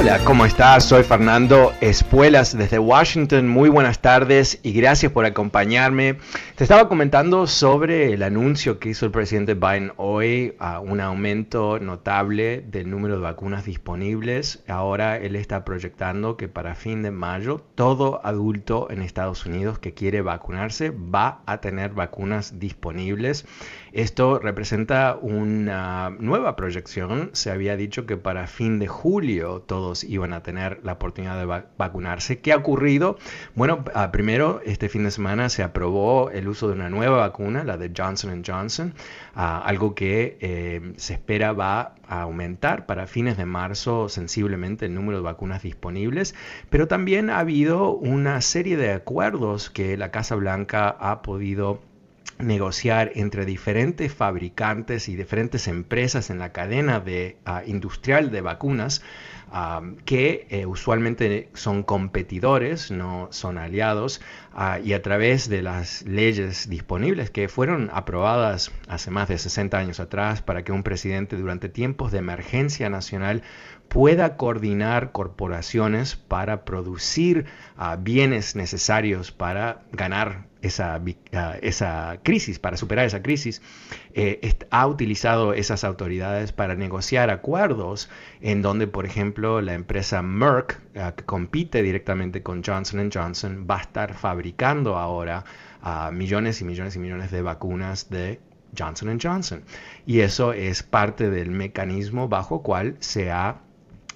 Hola, ¿cómo estás? Soy Fernando Espuelas desde Washington. Muy buenas tardes y gracias por acompañarme. Te estaba comentando sobre el anuncio que hizo el presidente Biden hoy, a un aumento notable del número de vacunas disponibles. Ahora él está proyectando que para fin de mayo todo adulto en Estados Unidos que quiere vacunarse va a tener vacunas disponibles. Esto representa una nueva proyección. Se había dicho que para fin de julio todos iban a tener la oportunidad de vacunarse. ¿Qué ha ocurrido? Bueno, ah, primero, este fin de semana se aprobó el uso de una nueva vacuna, la de Johnson Johnson, ah, algo que eh, se espera va a aumentar para fines de marzo sensiblemente el número de vacunas disponibles, pero también ha habido una serie de acuerdos que la Casa Blanca ha podido negociar entre diferentes fabricantes y diferentes empresas en la cadena de, ah, industrial de vacunas ah, que eh, usualmente son competidores, no son aliados, ah, y a través de las leyes disponibles que fueron aprobadas hace más de 60 años atrás para que un presidente durante tiempos de emergencia nacional pueda coordinar corporaciones para producir bienes necesarios para ganar esa, ah, esa crisis, para superar esa crisis, eh, ha utilizado esas autoridades para negociar acuerdos en donde, por ejemplo, la empresa Merck, que compite directamente con Johnson Johnson, va a estar fabricando ahora ah, millones y millones y millones de vacunas de Johnson Johnson. Y eso es parte del mecanismo bajo cual se ha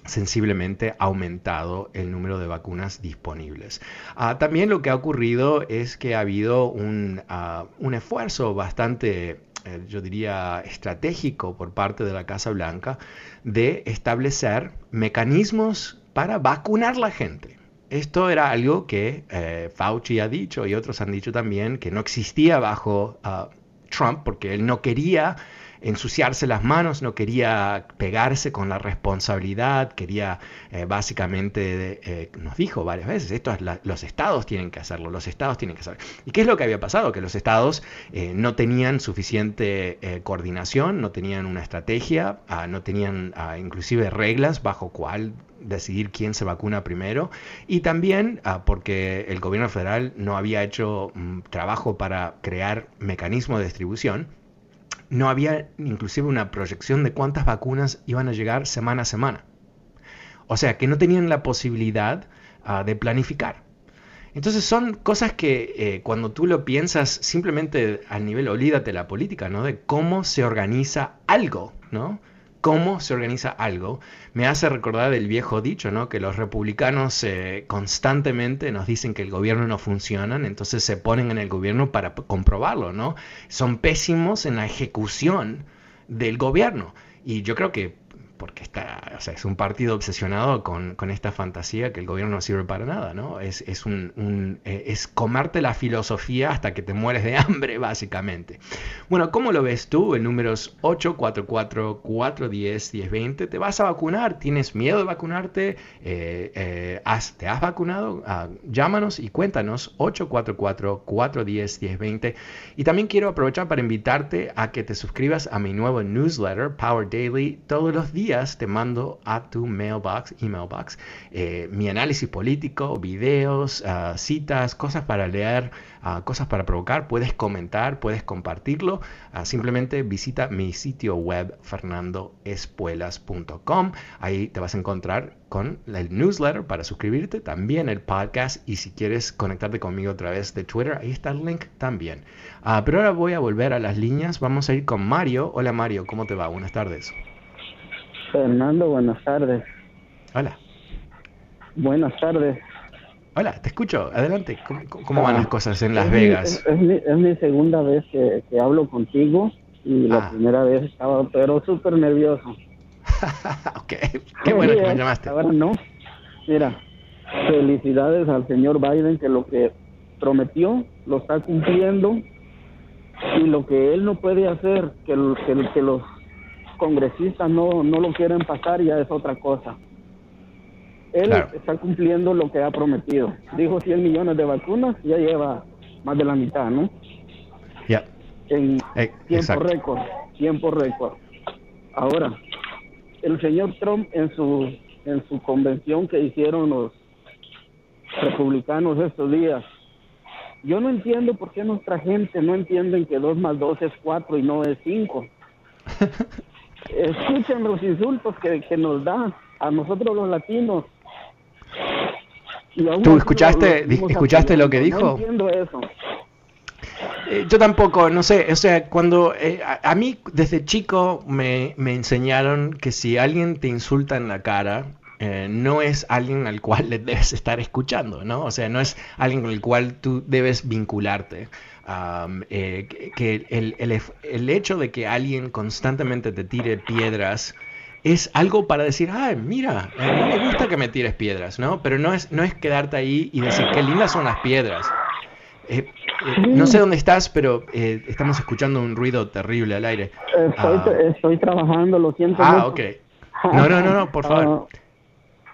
sensiblemente aumentado el número de vacunas disponibles. Ah, también lo que ha ocurrido es que ha habido un, ah, esfuerzo bastante, eh, yo diría, estratégico por parte de la Casa Blanca de establecer mecanismos para vacunar la gente. Esto era algo que eh, Fauci ha dicho y otros han dicho también que no existía bajo ah, Trump porque él no quería ensuciarse las manos, no quería pegarse con la responsabilidad, quería eh, básicamente, eh, nos dijo varias veces, esto es los estados tienen que hacerlo, los estados tienen que hacerlo. ¿Y qué es lo que había pasado? Que los estados eh, no tenían suficiente coordinación, no tenían una estrategia, ah, no tenían ah, inclusive reglas bajo cuál decidir quién se vacuna primero y también ah, porque el gobierno federal no había hecho mm, trabajo para crear mecanismos de distribución no había inclusive una proyección de cuántas vacunas iban a llegar semana a semana. O sea, que no tenían la posibilidad ah, de planificar. Entonces son cosas que eh, cuando tú lo piensas simplemente al nivel, olvídate la política, ¿no? De cómo se organiza algo, ¿no? Cómo se organiza algo, me hace recordar el viejo dicho, ¿no? Que los republicanos eh, constantemente nos dicen que el gobierno no funciona, entonces se ponen en el gobierno para comprobarlo, ¿no? Son pésimos en la ejecución del gobierno. Y yo creo que porque está, o sea, es un partido obsesionado con, con, esta fantasía que el gobierno no sirve para nada, ¿no? Es, es, un, eh, es comerte la filosofía hasta que te mueres de hambre, básicamente. Bueno, ¿cómo lo ves tú? El número es 844-410-1020. ¿Te vas a vacunar? ¿Tienes miedo de vacunarte? Eh, eh, ¿Te has vacunado? Ah, llámanos y cuéntanos 844-410-1020. Y también quiero aprovechar para invitarte a que te suscribas a mi nuevo newsletter, Power Daily, todos los días te mando a tu mailbox, emailbox, eh, mi análisis político, videos, ah, citas, cosas para leer, ah, cosas para provocar. Puedes comentar, puedes compartirlo. Ah, simplemente visita mi sitio web fernandoespuelas.com. Ahí te vas a encontrar con el newsletter para suscribirte, también el podcast y si quieres conectarte conmigo a través de Twitter, ahí está el link también. pero ahora voy a volver a las líneas. Vamos a ir con Mario. Hola Mario, ¿cómo te va? Buenas tardes. Fernando, buenas tardes. Hola. Buenas tardes. Hola, te escucho. Adelante. ¿Cómo, van las cosas en Las Vegas? es, mi, segunda vez que, hablo contigo y la ah. primera vez estaba, pero súper nervioso. ok, qué bueno que me llamaste. Ahora no. Mira, felicidades al señor Biden que lo que prometió lo está cumpliendo y lo que él no puede hacer, que, que, que los congresistas no, no lo quieren pasar, ya es otra cosa. Él está cumpliendo lo que ha prometido. Dijo 100 millones de vacunas, ya lleva más de la mitad, ¿no? Ya. En eh, tiempo récord, tiempo récord. Ahora, el señor Trump en su en su convención que hicieron los republicanos estos días, yo no entiendo por qué nuestra gente no entienden que 2 más 2 es 4 y no es 5. Escuchen los insultos que, que nos da a nosotros los latinos. ¿Tú escuchaste, lo, escuchaste lo que dijo? No entiendo eso. Eh, yo tampoco, no sé, o sea, cuando eh, a, mí desde chico me, me, enseñaron que si alguien te insulta en la cara, eh, no es alguien al cual le debes estar escuchando, ¿no? O sea, no es alguien con el cual tú debes vincularte. Que el, el, el, hecho de que alguien constantemente te tire piedras es algo para decir, ay, mira, a mí me gusta que me tires piedras, ¿no? Pero no es, no es quedarte ahí y decir, qué lindas son las piedras. Eh, eh, no sé dónde estás, pero eh, estamos escuchando un ruido terrible al aire. Estoy, ah. trabajando, lo siento. Ah, ok. No, no, no, no, por favor. Ah,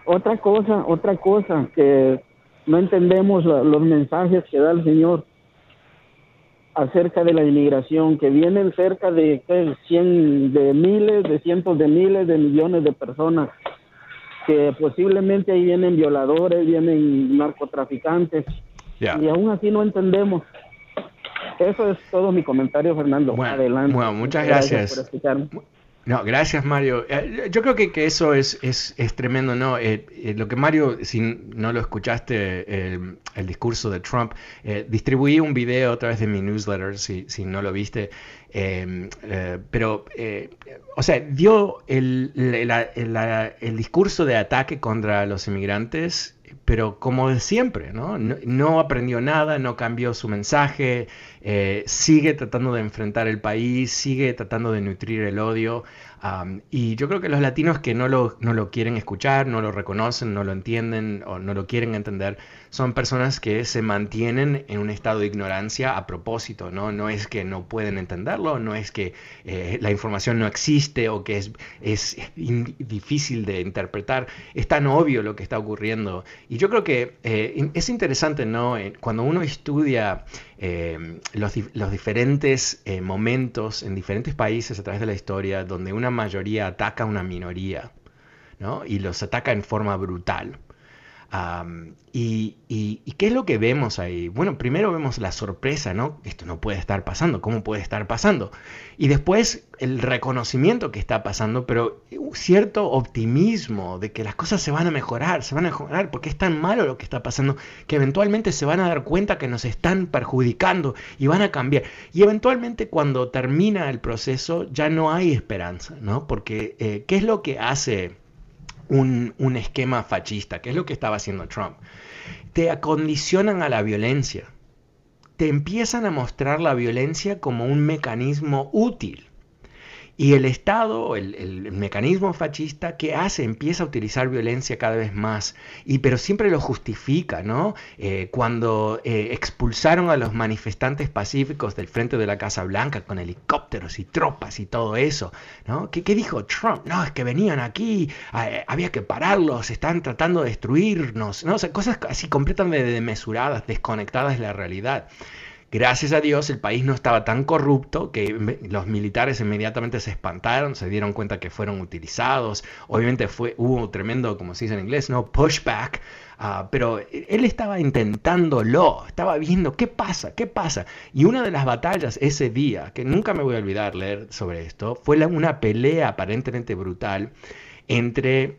otra cosa, otra cosa que no entendemos los mensajes que da el Señor acerca de la inmigración, que vienen cerca de cien de miles, de cientos de miles, de millones de personas, que posiblemente ahí vienen violadores, vienen narcotraficantes, y aún así no entendemos. Eso es todo mi comentario, Fernando. Adelante. Bueno, muchas gracias. No, gracias Mario. Eh, yo creo que, que eso es, es, es, tremendo, ¿no? Eh, eh, lo que Mario, si no lo escuchaste, el discurso de Trump, distribuí un video a través de mi newsletter, si, si no lo viste, pero, o sea, dio el, el discurso de ataque contra los inmigrantes pero como de siempre, ¿no? ¿no? aprendió nada, no cambió su mensaje, eh, sigue tratando de enfrentar el país, sigue tratando de nutrir el odio. y yo creo que los latinos que no lo, no lo quieren escuchar, no lo reconocen, no lo entienden o no lo quieren entender, son personas que se mantienen en un estado de ignorancia a propósito, ¿no? No es que no pueden entenderlo, no es que eh, la información no existe o que es, es difícil de interpretar, es tan obvio lo que está ocurriendo. Y yo creo que eh, es interesante, ¿no? Cuando uno estudia los, los, diferentes momentos en diferentes países a través de la historia donde una mayoría ataca a una minoría, ¿no? Y los ataca en forma brutal y, qué es lo que vemos ahí? Bueno, primero vemos la sorpresa, ¿no? Esto no puede estar pasando, ¿cómo puede estar pasando? Y después el reconocimiento que está pasando, pero cierto optimismo de que las cosas se van a mejorar, se van a mejorar, porque es tan malo lo que está pasando que eventualmente se van a dar cuenta que nos están perjudicando y van a cambiar. Y eventualmente cuando termina el proceso ya no hay esperanza, ¿no? Porque eh, ¿qué es lo que hace un, esquema fascista, que es lo que estaba haciendo Trump. Te acondicionan a la violencia. Te empiezan a mostrar la violencia como un mecanismo útil y el Estado, el, mecanismo fascista, ¿qué hace? Empieza a utilizar violencia cada vez más, y, pero siempre lo justifica, ¿no? Eh, cuando eh, expulsaron a los manifestantes pacíficos del frente de la Casa Blanca con helicópteros y tropas y todo eso, ¿no? ¿Qué, dijo Trump? No, es que venían aquí, eh, había que pararlos, están tratando de destruirnos, ¿no? O sea, cosas así completamente desmesuradas, desconectadas de la realidad. Gracias a Dios el país no estaba tan corrupto que los militares inmediatamente se espantaron, se dieron cuenta que fueron utilizados. Obviamente fue, hubo tremendo, como se dice en inglés, ¿no? pushback. Uh, pero él estaba intentándolo, estaba viendo qué pasa, qué pasa. Y una de las batallas ese día, que nunca me voy a olvidar leer sobre esto, fue una pelea aparentemente brutal entre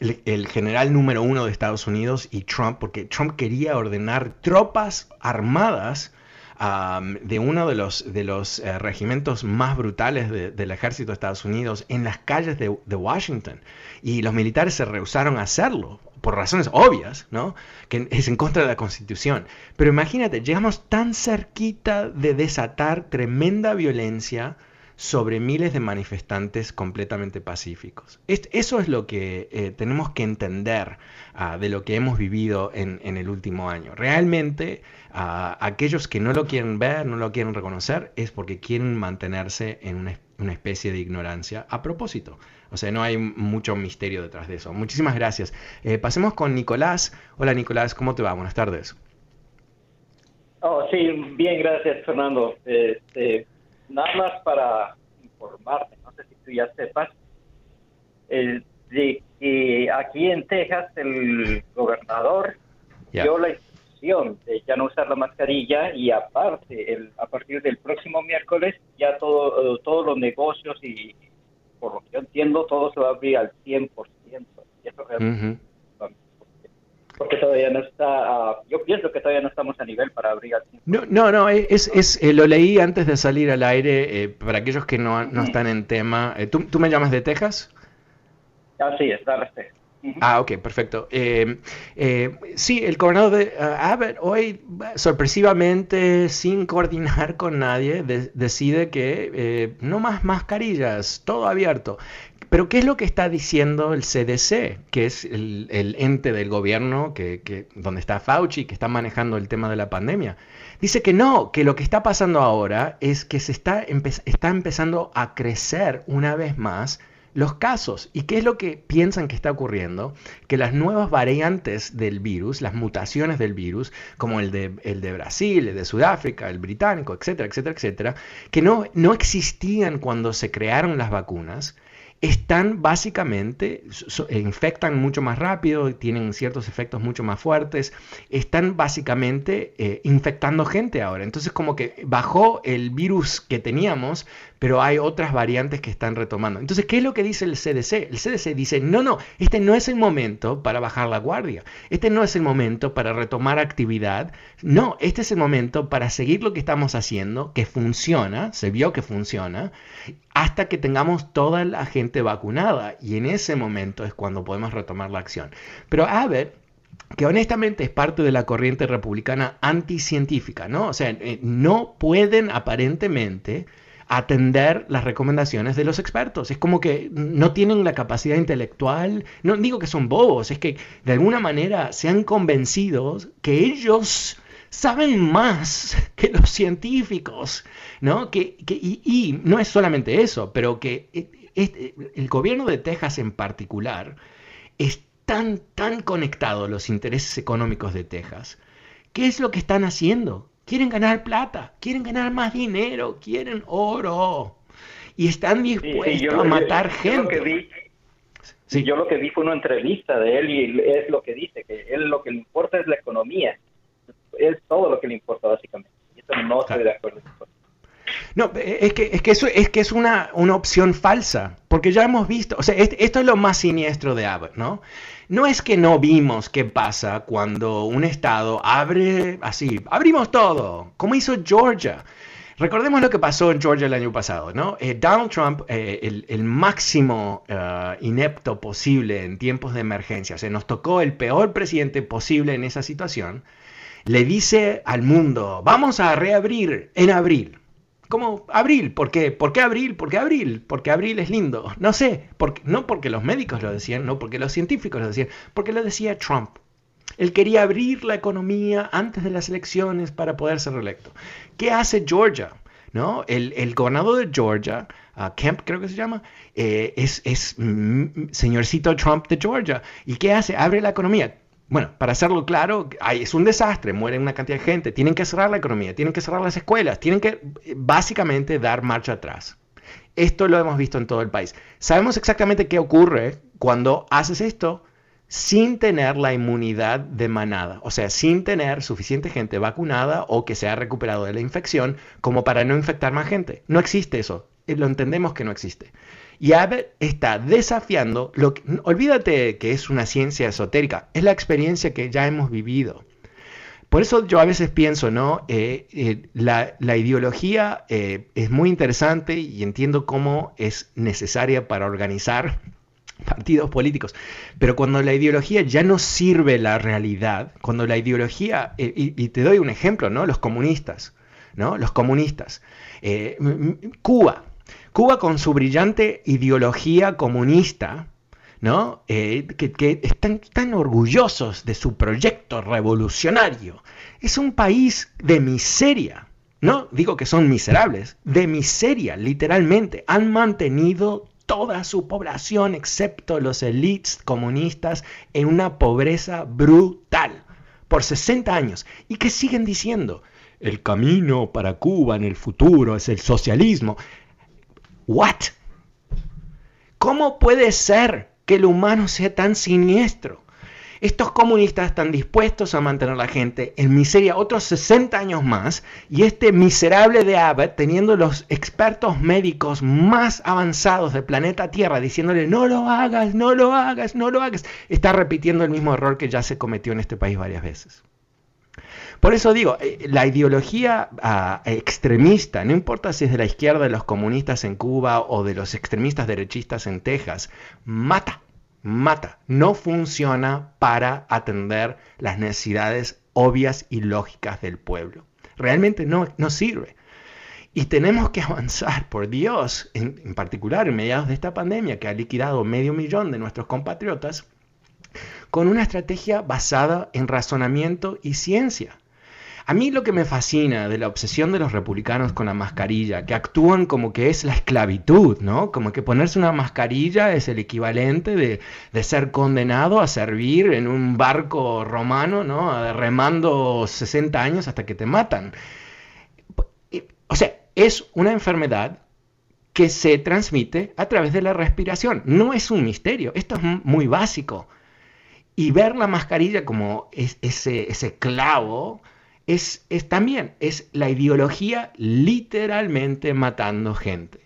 el general número uno de Estados Unidos y Trump, porque Trump quería ordenar tropas armadas de uno de los, de los eh, regimientos más brutales del ejército de Estados Unidos en las calles de, Washington. Y los militares se rehusaron a hacerlo, por razones obvias, ¿no? Que es en contra de la Constitución. Pero imagínate, llegamos tan cerquita de desatar tremenda violencia sobre miles de manifestantes completamente pacíficos. Eso es lo que eh, tenemos que entender ah, de lo que hemos vivido en, el último año. Realmente, ah, aquellos que no lo quieren ver, no lo quieren reconocer, es porque quieren mantenerse en una, especie de ignorancia a propósito. O sea, no hay mucho misterio detrás de eso. Muchísimas gracias. Eh, pasemos con Nicolás. Hola Nicolás, ¿cómo te va? Buenas tardes. Oh, sí, bien, gracias Fernando. Este, nada más para informarte, no sé si tú ya sepas, de que aquí en Texas el gobernador dio la instrucción de ya no usar la mascarilla y aparte, el, a partir del próximo miércoles ya todo, todos los negocios y por lo que yo entiendo todo se va a abrir al 100%. Y eso realmente porque todavía no está, ah, yo pienso que todavía no estamos a nivel para abrir No, no, no, es, es eh, lo leí antes de salir al aire, eh, para aquellos que no, no están en tema. Eh, ¿tú, ¿tú, me llamas de Texas? Así es, Dallas, Texas. Ah, ok, perfecto. sí, el gobernador de Abbott hoy, sorpresivamente, sin coordinar con nadie, decide que no más mascarillas, todo abierto. Pero ¿qué es lo que está diciendo el CDC, que es el, ente del gobierno que, donde está Fauci, que está manejando el tema de la pandemia? Dice que no, que lo que está pasando ahora es que se está, está empezando a crecer una vez más los casos. ¿Y qué es lo que piensan que está ocurriendo? Que las nuevas variantes del virus, las mutaciones del virus, como el de, el de Brasil, el de Sudáfrica, el británico, etcétera, etcétera, etcétera, que no, no existían cuando se crearon las vacunas, están básicamente, infectan mucho más rápido, tienen ciertos efectos mucho más fuertes, están básicamente eh, infectando gente ahora. Entonces como que bajó el virus que teníamos, pero hay otras variantes que están retomando. Entonces, ¿qué es lo que dice el CDC? El CDC dice, no, no, este no es el momento para bajar la guardia, este no es el momento para retomar actividad, no, este es el momento para seguir lo que estamos haciendo, que funciona, se vio que funciona, hasta que tengamos toda la gente vacunada y en ese momento es cuando podemos retomar la acción. Pero Abbott que honestamente es parte de la corriente republicana anticientífica, ¿no? O sea, eh, no pueden aparentemente atender las recomendaciones de los expertos. Es como que no tienen la capacidad intelectual, no digo que son bobos, es que de alguna manera se han convencido que ellos saben más que los científicos, ¿no? Que, y, no es solamente eso, pero que eh, el gobierno de Texas en particular es tan, tan conectado a los intereses económicos de Texas. ¿Qué es lo que están haciendo? Quieren ganar plata, quieren ganar más dinero, quieren oro. Y están dispuestos a matar gente. Yo vi, sí. yo lo que vi fue una entrevista de él y es lo que dice, que él lo que le importa es la economía. Es todo lo que le importa básicamente. Y eso no estoy de acuerdo. No, es que, es que, eso, es, que es una, una opción falsa, porque ya hemos visto, o sea, esto es lo más siniestro de Abbott, ¿no? No es que no vimos qué pasa cuando un estado abre así, abrimos todo, como hizo Georgia. Recordemos lo que pasó en Georgia el año pasado, ¿no? Eh, Donald Trump, eh, el, máximo eh, inepto posible en tiempos de emergencia, se nos tocó el peor presidente posible en esa situación, le dice al mundo, vamos a reabrir en abril. ¿Cómo abril? ¿Por qué? ¿Por qué abril? ¿Por qué abril? Porque abril es lindo. No sé, porque, no porque los médicos lo decían, no porque los científicos lo decían, porque lo decía Trump. Él quería abrir la economía antes de las elecciones para poder ser reelecto. ¿Qué hace Georgia? ¿No? El, gobernador de Georgia, uh, Kemp creo que se llama, eh, es, es mm, señorcito Trump de Georgia. ¿Y qué hace? Abre la economía. Bueno, para hacerlo claro, es un desastre, muere una cantidad de gente, tienen que cerrar la economía, tienen que cerrar las escuelas, tienen que básicamente dar marcha atrás. Esto lo hemos visto en todo el país. Sabemos exactamente qué ocurre cuando haces esto sin tener la inmunidad de manada, o sea, sin tener suficiente gente vacunada o que se ha recuperado de la infección como para no infectar más gente. No existe eso, eh, lo entendemos que no existe. Y Abbott está desafiando, lo que, olvídate que es una ciencia esotérica, es la experiencia que ya hemos vivido. Por eso yo a veces pienso, ¿no? Eh, eh, la, ideología eh, es muy interesante y entiendo cómo es necesaria para organizar partidos políticos. Pero cuando la ideología ya no sirve la realidad, cuando la ideología, y, y, te doy un ejemplo, ¿no? Los comunistas, ¿no? Los comunistas. Cuba, Cuba con su brillante ideología comunista, ¿no? Eh, que, están tan orgullosos de su proyecto revolucionario. Es un país de miseria, no digo que son miserables, de miseria, literalmente. Han mantenido toda su población, excepto los elites comunistas, en una pobreza brutal por 60 años. ¿Y que siguen diciendo? El camino para Cuba en el futuro es el socialismo. ¿What? ¿Cómo puede ser que el humano sea tan siniestro? Estos comunistas están dispuestos a mantener a la gente en miseria otros 60 años más y este miserable de Abbott teniendo los expertos médicos más avanzados del planeta Tierra diciéndole no lo hagas, no lo hagas, no lo hagas, está repitiendo el mismo error que ya se cometió en este país varias veces. Por eso digo, eh, la ideología ah, extremista, no importa si es de la izquierda de los comunistas en Cuba o de los extremistas derechistas en Texas, mata, mata, no funciona para atender las necesidades obvias y lógicas del pueblo. Realmente no, no sirve. Y tenemos que avanzar, por Dios, en, en, particular en mediados de esta pandemia que ha liquidado medio millón de nuestros compatriotas, con una estrategia basada en razonamiento y ciencia. A mí lo que me fascina de la obsesión de los republicanos con la mascarilla, que actúan como que es la esclavitud, ¿no? Como que ponerse una mascarilla es el equivalente de, ser condenado a servir en un barco romano, ¿no? Remando 60 años hasta que te matan. O sea, es una enfermedad que se transmite a través de la respiración. No es un misterio, esto es muy básico. Y ver la mascarilla como ese, ese clavo es, también, es la ideología literalmente matando gente.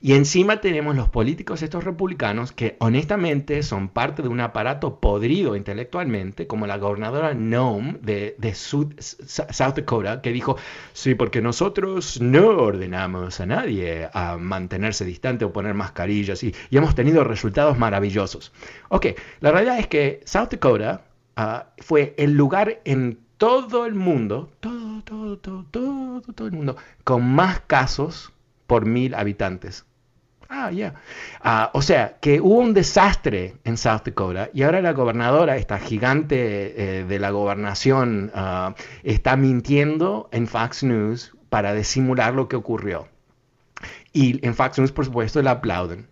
Y encima tenemos los políticos estos republicanos que honestamente son parte de un aparato podrido intelectualmente, como la gobernadora Noam de, South Dakota, que dijo, sí, porque nosotros no ordenamos a nadie a mantenerse distante o poner mascarillas y, hemos tenido resultados maravillosos. Ok, la realidad es que South Dakota ah, fue el lugar en todo el mundo, todo, todo, todo, todo, todo el mundo, con más casos por mil habitantes. Ah, ya. Ah, o sea, que hubo un desastre en South Dakota y ahora la gobernadora, esta gigante eh, de la gobernación, ah, está mintiendo en Fox News para disimular lo que ocurrió. Y en Fox News, por supuesto, la aplauden.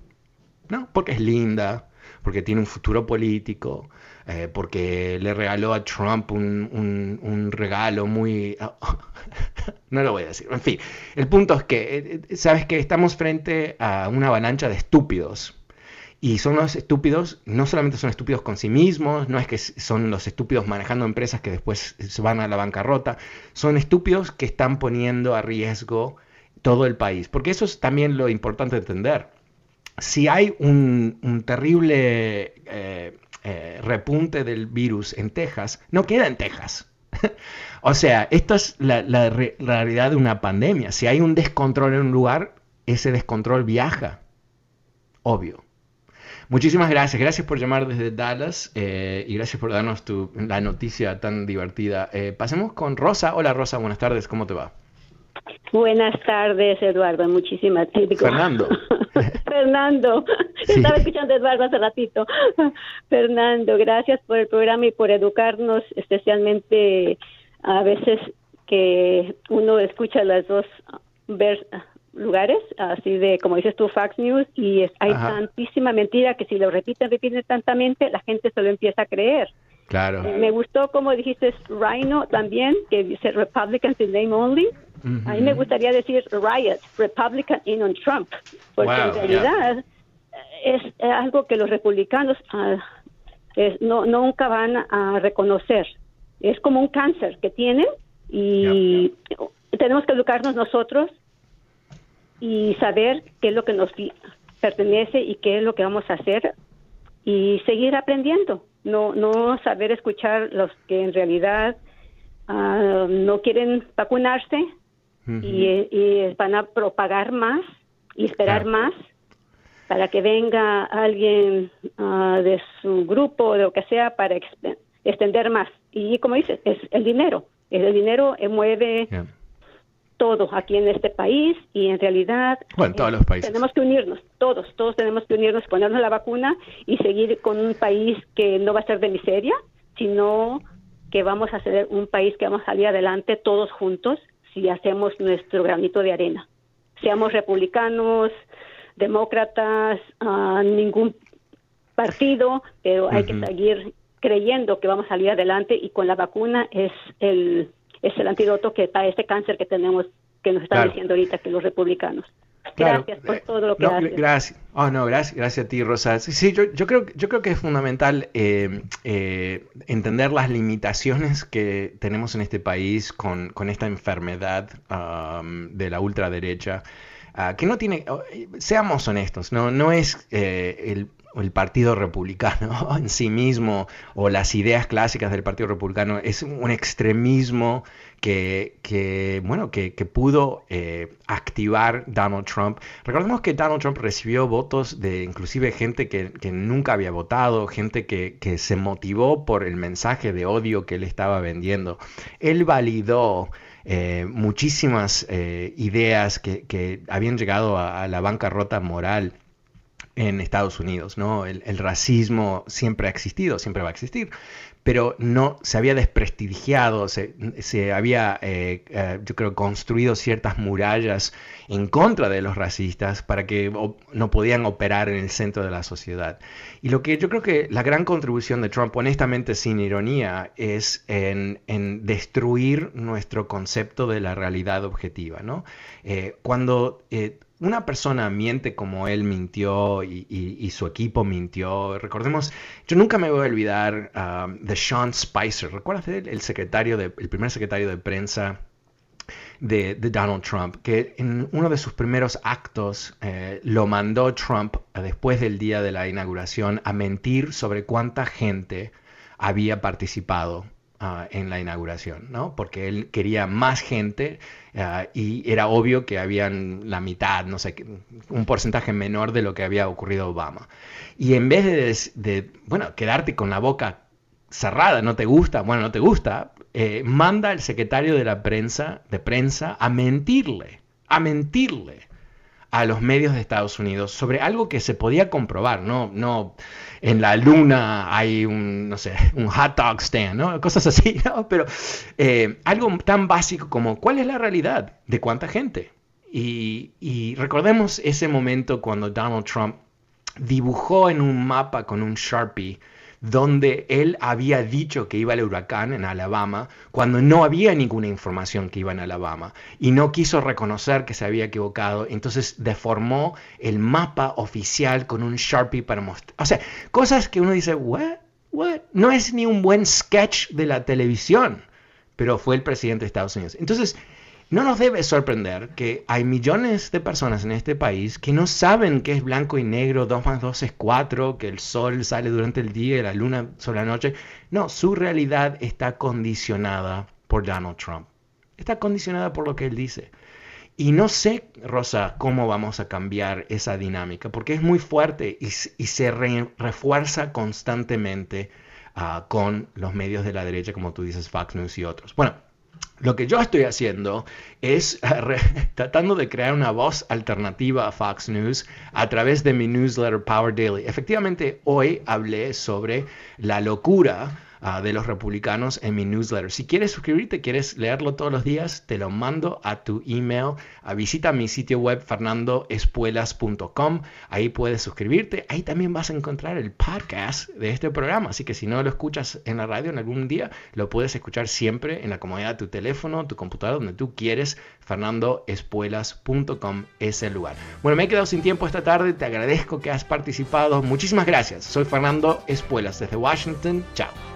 ¿No? Porque es linda, porque tiene un futuro político, eh, porque le regaló a Trump un, regalo muy... no lo voy a decir. En fin, el punto es que, eh, eh, ¿sabes que Estamos frente a una avalancha de estúpidos. Y son los estúpidos, no solamente son estúpidos con sí mismos, no es que son los estúpidos manejando empresas que después se van a la bancarrota, son estúpidos que están poniendo a riesgo todo el país. Porque eso es también lo importante de entender. Si hay un, terrible eh, repunte del virus en Texas no queda en Texas. o sea, esto es la, realidad de una pandemia. Si hay un descontrol en un lugar, ese descontrol viaja. Obvio. Muchísimas gracias. Gracias por llamar desde Dallas eh, y gracias por darnos tu, la noticia tan divertida. Eh, pasemos con Rosa. Hola Rosa, buenas tardes. ¿Cómo te va? Buenas tardes, Eduardo. Muchísimas gracias. Fernando. Fernando. Estaba escuchando a Eduardo hace ratito. Fernando, gracias por el programa y por educarnos, especialmente a veces que uno escucha las dos lugares, así de, como dices tú, Fax News, y hay tantísima mentira que si lo repiten, repiten tantamente, la gente se lo empieza a creer. Claro. Me gustó como dijiste Rhino también, que dice Republicans in name only. A mí me gustaría decir riot, Republican in on Trump, porque en realidad es algo que los republicanos ah, no, nunca van a reconocer. Es como un cáncer que tienen y tenemos que educarnos nosotros y saber qué es lo que nos pertenece y qué es lo que vamos a hacer y seguir aprendiendo. No, no saber escuchar los que en realidad ah, no quieren vacunarse y, van a propagar más y esperar más para que venga alguien ah, de su grupo o de lo que sea para extender más. Y como dices, es el dinero. El dinero mueve todo aquí en este país y en realidad bueno, todos los países. tenemos que unirnos, todos, todos tenemos que unirnos, ponernos la vacuna y seguir con un país que no va a ser de miseria, sino que vamos a ser un país que vamos a salir adelante todos juntos si hacemos nuestro granito de arena. Seamos republicanos, demócratas, uh, ningún partido, pero hay que seguir creyendo que vamos a salir adelante y con la vacuna es el es el antídoto que para este cáncer que tenemos, que nos están diciendo ahorita que los republicanos. Gracias por todo lo que no, Gracias. Oh, no, gracias, gracias a ti, Rosa. Sí, yo, yo, creo, yo creo que es fundamental eh, eh, entender las limitaciones que tenemos en este país con, con esta enfermedad um, de la ultraderecha. Uh, que no tiene, oh, seamos honestos, no, no es eh, el, el Partido Republicano en sí mismo o las ideas clásicas del Partido Republicano es un extremismo que, bueno, que, pudo eh, activar Donald Trump. Recordemos que Donald Trump recibió votos de inclusive gente que, nunca había votado, gente que, se motivó por el mensaje de odio que él estaba vendiendo. Él validó eh, muchísimas eh, ideas que, habían llegado a, a la bancarrota moral en Estados Unidos, ¿no? El, racismo siempre ha existido, siempre va a existir, pero no se había desprestigiado, se, había, eh, eh, yo creo, construido ciertas murallas en contra de los racistas para que no podían operar en el centro de la sociedad. Y lo que yo creo que la gran contribución de Trump, honestamente sin ironía, es en, destruir nuestro concepto de la realidad objetiva, ¿no? Eh, cuando una persona miente como él mintió y, su equipo mintió. Recordemos, yo nunca me voy a olvidar um, de Sean Spicer. ¿Recuerdas de? El secretario de, el primer secretario de prensa de, Donald Trump, que en uno de sus primeros actos eh, lo mandó Trump después del día de la inauguración a mentir sobre cuánta gente había participado Ah, en la inauguración, ¿no? Porque él quería más gente ah, y era obvio que habían la mitad, no sé, un porcentaje menor de lo que había ocurrido Obama. Y en vez de, bueno, quedarte con la boca cerrada, no te gusta, bueno, no te gusta, eh, manda al secretario de la prensa, de prensa, a mentirle, a mentirle a los medios de Estados Unidos sobre algo que se podía comprobar, no, no en la luna hay un, no sé, un hot dog stand, ¿no? Cosas así. Pero eh, algo tan básico como cuál es la realidad de cuánta gente. Y recordemos ese momento cuando Donald Trump dibujó en un mapa con un Sharpie donde él había dicho que iba al huracán en Alabama cuando no había ninguna información que iba en Alabama y no quiso reconocer que se había equivocado, entonces deformó el mapa oficial con un Sharpie para mostrar. O sea, cosas que uno dice, ¿what? ¿What? No es ni un buen sketch de la televisión, pero fue el presidente de Estados Unidos. Entonces, no nos debe sorprender que hay millones de personas en este país que no saben qué es blanco y negro, 2 más 2 es 4, que el sol sale durante el día y la luna sobre la noche. No, su realidad está condicionada por Donald Trump. Está condicionada por lo que él dice. Y no sé, Rosa, cómo vamos a cambiar esa dinámica, porque es muy fuerte y, se refuerza constantemente ah, con los medios de la derecha, como tú dices, Fox News y otros. Bueno, lo que yo estoy haciendo es tratando de crear una voz alternativa a Fox News a través de mi newsletter Power Daily. Efectivamente, hoy hablé sobre la locura uh, de los republicanos en mi newsletter. Si quieres suscribirte, quieres leerlo todos los días, te lo mando a tu email. Uh, visita mi sitio web fernandoespuelas.com. Ahí puedes suscribirte. Ahí también vas a encontrar el podcast de este programa. Así que si no lo escuchas en la radio en algún día, lo puedes escuchar siempre en la comodidad de tu teléfono, tu computadora, donde tú quieres. fernandoespuelas.com es el lugar. Bueno, me he quedado sin tiempo esta tarde. Te agradezco que has participado. Muchísimas gracias. Soy Fernando Espuelas desde Washington. Chao.